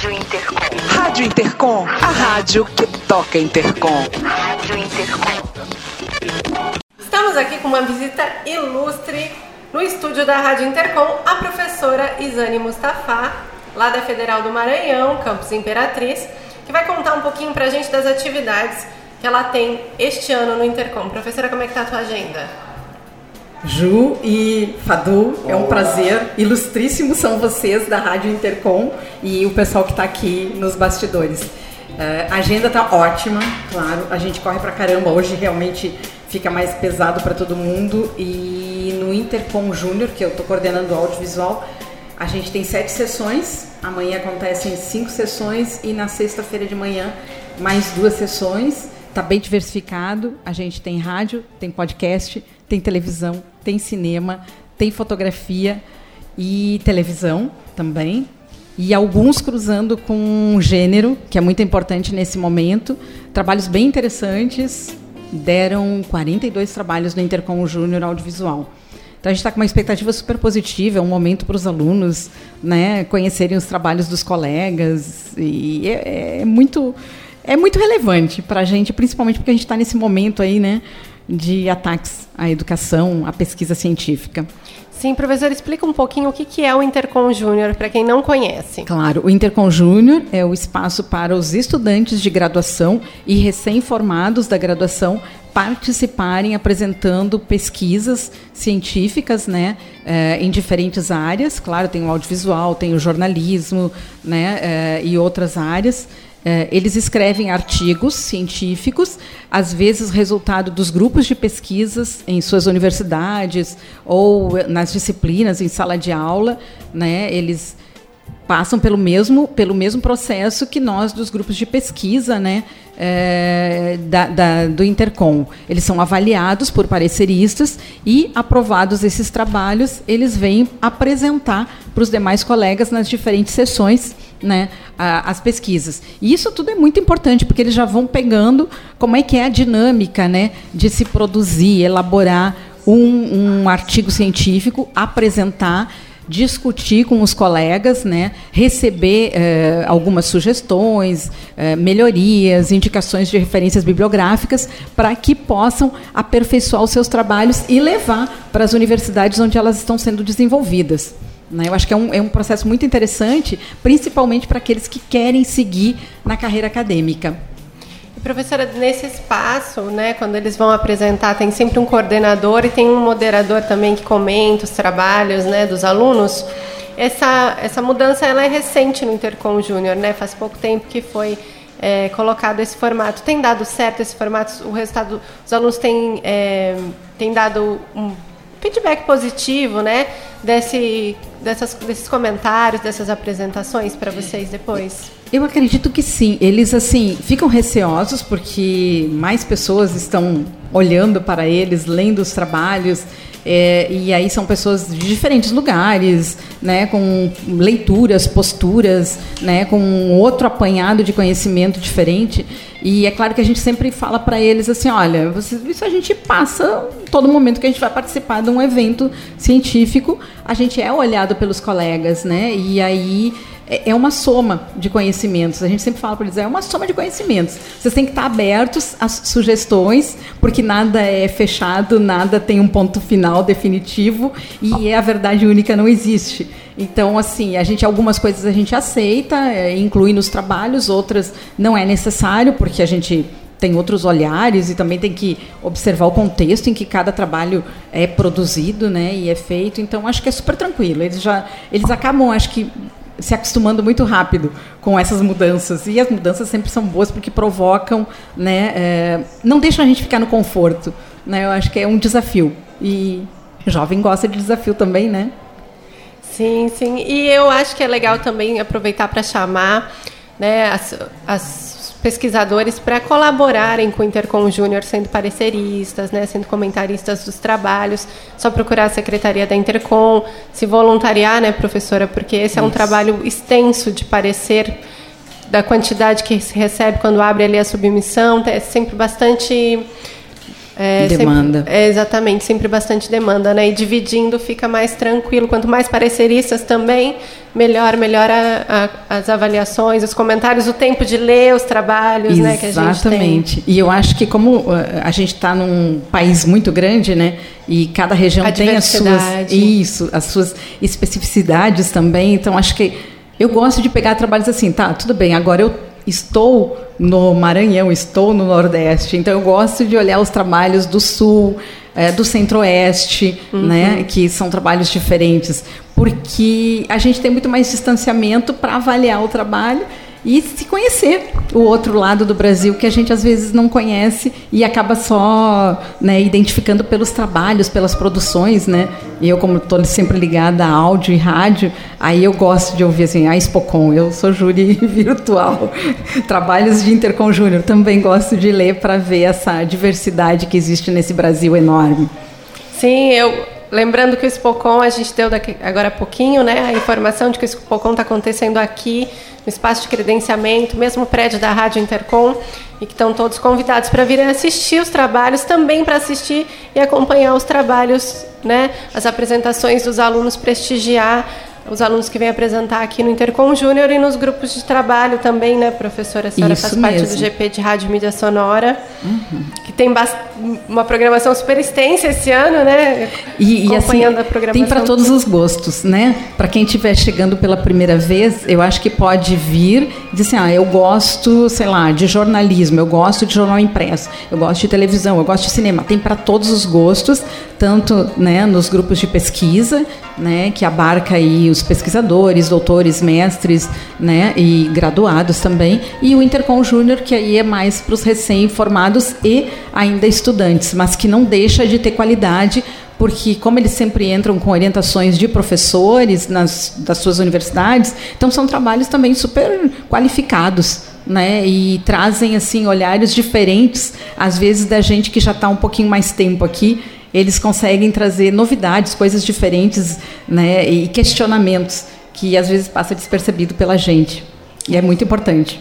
Rádio Intercom. Rádio Intercom, a rádio que toca Intercom. Rádio Intercom. Estamos aqui com uma visita ilustre no estúdio da Rádio Intercom, a professora Isane Mustafa, lá da Federal do Maranhão, campus Imperatriz, que vai contar um pouquinho pra gente das atividades que ela tem este ano no Intercom. Professora, como é que tá a tua agenda? Ju e Fadu, é um prazer. Ilustríssimos são vocês da Rádio Intercom e o pessoal que está aqui nos bastidores. Eh, a agenda está ótima, claro. A gente corre pra caramba. Hoje realmente fica mais pesado para todo mundo. E no Intercom Júnior, que eu estou coordenando o audiovisual, a gente tem sete sessões. Amanhã acontecem cinco sessões e na sexta-feira de manhã mais duas sessões. Está bem diversificado. A gente tem rádio, tem podcast, tem televisão, tem cinema, tem fotografia e televisão também. E alguns cruzando com gênero, que é muito importante nesse momento. Trabalhos bem interessantes. Deram 42 trabalhos no Intercom Júnior Audiovisual. Então a gente está com uma expectativa super positiva, é um momento para os alunos né, conhecerem os trabalhos dos colegas. E é, é muito é muito relevante para a gente, principalmente porque a gente está nesse momento aí, né, de ataques à educação, à pesquisa científica. Sim, professor, explica um pouquinho o que é o Intercom Júnior, para quem não conhece. Claro, o Intercom Júnior é o espaço para os estudantes de graduação e recém-formados da graduação participarem apresentando pesquisas científicas, né, eh, em diferentes áreas. Claro, tem o audiovisual, tem o jornalismo, né, eh, e outras áreas. Eh, eles escrevem artigos científicos, às vezes resultado dos grupos de pesquisas em suas universidades ou nas disciplinas em sala de aula, né? Eles passam pelo mesmo pelo mesmo processo que nós dos grupos de pesquisa, né? Eh, da, da- do Intercom. Eles são avaliados por pareceristas e aprovados esses trabalhos, eles vêm apresentar para os demais colegas nas diferentes sessões né, a- as pesquisas. E isso tudo é muito importante, porque eles já vão pegando como é que é a dinâmica né, de se produzir, elaborar um, um artigo científico, apresentar discutir com os colegas, né, receber eh, algumas sugestões, eh, melhorias, indicações de referências bibliográficas para que possam aperfeiçoar os seus trabalhos e levar para as universidades onde elas estão sendo desenvolvidas. né? Eu acho que é um, é um processo muito interessante, principalmente para aqueles que querem seguir na carreira acadêmica. Professora, nesse espaço, né, quando eles vão apresentar, tem sempre um coordenador e tem um moderador também que comenta os trabalhos né, dos alunos. Essa, essa mudança ela é recente no Intercom Júnior, né? Faz pouco tempo que foi é, colocado esse formato. Tem dado certo esse formato? O resultado, os alunos têm, é, têm dado um feedback positivo, né? Desse, dessas, desses comentários, dessas apresentações para vocês depois? Eu acredito que sim. Eles assim ficam receosos porque mais pessoas estão olhando para eles, lendo os trabalhos. É, e aí são pessoas de diferentes lugares, né, com leituras, posturas, né, com outro apanhado de conhecimento diferente. E é claro que a gente sempre fala para eles assim, olha, isso a gente passa todo momento que a gente vai participar de um evento científico, a gente é olhado pelos colegas, né? E aí é é uma soma de conhecimentos. A gente sempre fala para eles, é uma soma de conhecimentos. Vocês têm que estar abertos às sugestões, porque nada é fechado, nada tem um ponto final definitivo e a verdade única não existe. Então, assim, a gente algumas coisas a gente aceita, é, inclui nos trabalhos, outras não é necessário, porque a gente tem outros olhares e também tem que observar o contexto em que cada trabalho é produzido, né, e é feito. Então acho que é super tranquilo. Eles já eles acabam, acho que se acostumando muito rápido com essas mudanças e as mudanças sempre são boas porque provocam, né, é, não deixam a gente ficar no conforto, né? Eu acho que é um desafio e jovem gosta de desafio também, né? Sim, sim. E eu acho que é legal também aproveitar para chamar né, as, as pesquisadores para colaborarem com o Intercom Júnior, sendo pareceristas, né, sendo comentaristas dos trabalhos. Só procurar a secretaria da Intercom, se voluntariar, né, professora, porque esse é um trabalho extenso de parecer da quantidade que se recebe quando abre ali a submissão, é sempre bastante É, demanda. Sempre, é, exatamente, sempre bastante demanda, né? E dividindo fica mais tranquilo. Quanto mais pareceristas também, melhor, melhor a, a, as avaliações, os comentários, o tempo de ler os trabalhos, exatamente. né? Que a gente Exatamente. E eu acho que como eh, a gente está num país muito grande, né? E cada região A tem as suas isso, as suas especificidades também. Então acho que eu gosto de pegar trabalhos assim, tá? Tudo bem. Agora eu estou no Maranhão, estou no Nordeste, então eu gosto de olhar os trabalhos do Sul, eh, do Centro-Oeste, né, que são trabalhos diferentes, porque a gente tem muito mais distanciamento para avaliar o trabalho e se conhecer o outro lado do Brasil que a gente às vezes não conhece e acaba só né, identificando pelos trabalhos, pelas produções, né? E eu como estou sempre ligada a áudio e rádio, aí eu gosto de ouvir assim a Expocom. Eu sou júri virtual, trabalhos de Intercom Júnior também gosto de ler para ver essa diversidade que existe nesse Brasil enorme. Sim, eu lembrando que o Spocon, a gente deu daqui, agora há pouquinho, né, a informação de que o Spocon está acontecendo aqui no espaço de credenciamento, mesmo prédio da Rádio Intercom, e que estão todos convidados para virem assistir os trabalhos, também para assistir e acompanhar os trabalhos, né, as apresentações dos alunos, prestigiar os alunos que vêm apresentar aqui no Intercom Júnior e nos grupos de trabalho também, né, professora? A senhora Isso faz parte mesmo. do GP de Rádio e Mídia Sonora, Uhum. que tem bas- uma programação super extensa esse ano, né? E, e assim, Acompanhando a programação. tem para todos os gostos, né? Para quem estiver chegando pela primeira vez, eu acho que pode vir e dizer assim, ah, eu gosto, sei lá, de jornalismo, eu gosto de jornal impresso, eu gosto de televisão, eu gosto de cinema. Tem para todos os gostos, tanto né, nos grupos de pesquisa, né, que abarca aí os pesquisadores, doutores, mestres, né, e graduados também, e o Intercom Júnior, que aí é mais para os recém-formados e ainda estudantes, mas que não deixa de ter qualidade, porque como eles sempre entram com orientações de professores nas, das suas universidades, então são trabalhos também super qualificados, né? E trazem assim olhares diferentes, às vezes da gente que já está um pouquinho mais tempo aqui, eles conseguem trazer novidades, coisas diferentes, né? E questionamentos que às vezes passa despercebido pela gente. E é muito importante.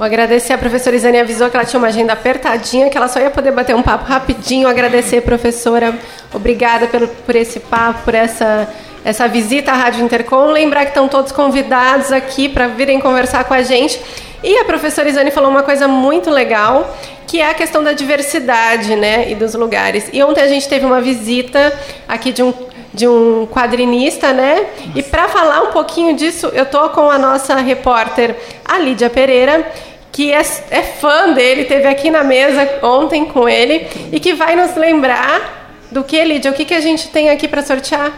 Vou agradecer a professora Isane avisou que ela tinha uma agenda apertadinha, que ela só ia poder bater um papo rapidinho. Agradecer, professora. Obrigada pelo, por esse papo, por essa, essa visita à Rádio Intercom. Lembrar que estão todos convidados aqui para virem conversar com a gente. E a professora Isane falou uma coisa muito legal, que é a questão da diversidade né, e dos lugares. E ontem a gente teve uma visita aqui de um de um quadrinista, né? E para falar um pouquinho disso, eu tô com a nossa repórter, a Lídia Pereira, que é, é fã dele, teve aqui na mesa ontem com ele e que vai nos lembrar do que, Lídia? O que, que a gente tem aqui para sortear?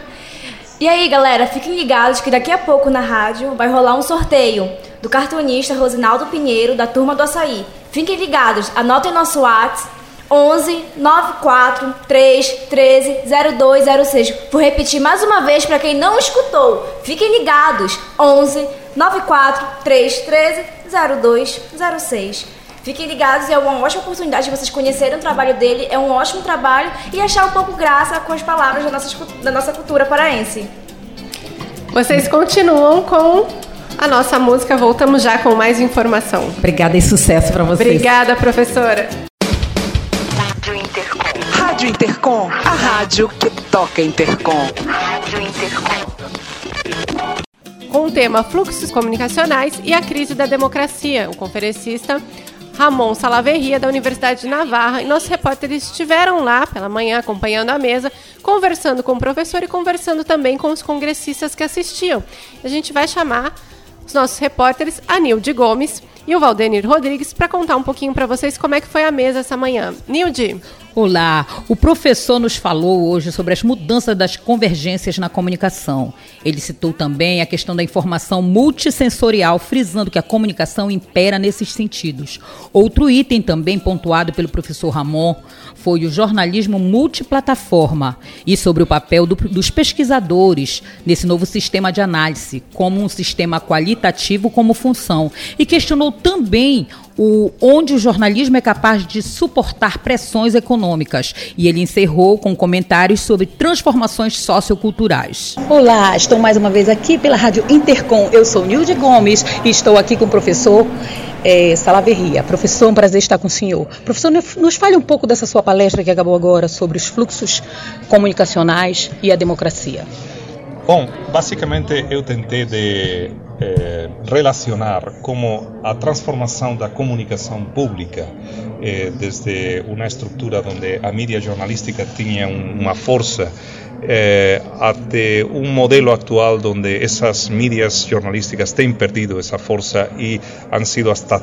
E aí, galera, fiquem ligados que daqui a pouco na rádio vai rolar um sorteio do cartunista Rosinaldo Pinheiro, da Turma do Açaí. Fiquem ligados, anotem nosso WhatsApp 11 94 3 13 0206. Vou repetir mais uma vez para quem não escutou. Fiquem ligados. 11 94 3 13 0206. Fiquem ligados, é uma ótima oportunidade de vocês conhecerem o trabalho dele, é um ótimo trabalho e achar um pouco graça com as palavras da nossa, da nossa cultura paraense. Vocês continuam com a nossa música, voltamos já com mais informação. Obrigada e sucesso para vocês. Obrigada, professora. Rádio Intercom. Rádio Intercom, a rádio que toca Intercom. Rádio Intercom. Com o tema Fluxos Comunicacionais e a Crise da Democracia. O conferencista Ramon Salaverria, da Universidade de Navarra, e nossos repórteres estiveram lá pela manhã acompanhando a mesa, conversando com o professor e conversando também com os congressistas que assistiam. A gente vai chamar os nossos repórteres, a Nilde Gomes e o Valdenir Rodrigues, para contar um pouquinho para vocês como é que foi a mesa essa manhã. Nilde, Olá, o professor nos falou hoje sobre as mudanças das convergências na comunicação. Ele citou também a questão da informação multissensorial, frisando que a comunicação impera nesses sentidos. Outro item também pontuado pelo professor Ramon foi o jornalismo multiplataforma e sobre o papel do- dos pesquisadores nesse novo sistema de análise, como um sistema qualitativo como função, e questionou também o, onde o jornalismo é capaz de suportar pressões econômicas. E ele encerrou com comentários sobre transformações socioculturais. Olá, estou mais uma vez aqui pela Rádio Intercom. Eu sou Nilde Gomes e estou aqui com o professor é, Salaverria. Professor, um prazer estar com o senhor. Professor, nos fale um pouco dessa sua palestra que acabou agora sobre os fluxos comunicacionais e a democracia. Bom, basicamente eu tentei de eh, relacionar como a transformação da comunicação pública eh, desde uma estrutura onde a mídia jornalística tinha uma força eh, até um modelo actual onde essas mídias jornalísticas têm perdido essa força e han sido hasta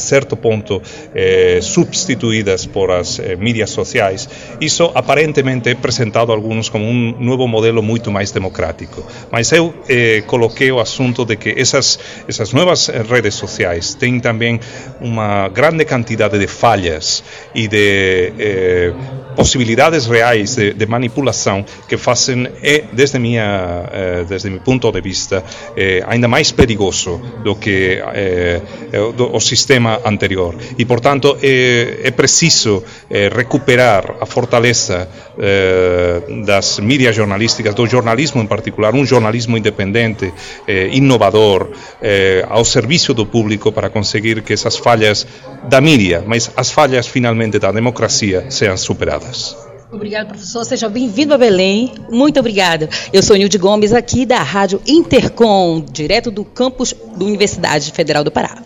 certo ponto eh, substituídas por as eh, sociais. Isso aparentemente é presentado a como um novo modelo muito mais democrático. Mas eu eh, coloquei o assunto de que essas, essas novas redes sociais têm também uma grande quantidade de falhas e de eh, possibilidades reais de, de manipulação que fazem, é, desde, minha, eh, desde meu ponto de vista, eh, ainda mais perigoso do que eh, do, o sistema anterior. E, portanto, é, é preciso recuperar a fortaleza das mídias jornalísticas, do jornalismo em particular, um jornalismo independente, inovador, ao serviço do público para conseguir que essas falhas da mídia, mas as falhas finalmente da democracia sejam superadas. Obrigado, professor. Seja bem-vindo a Belém. Muito obrigada. Eu sou Nilde Gomes, aqui da Rádio Intercom, direto do campus da Universidade Federal do Pará.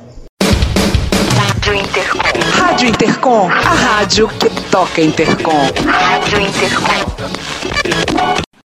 Rádio Intercom. Rádio Intercom, a rádio que toca Intercom. Rádio Intercom.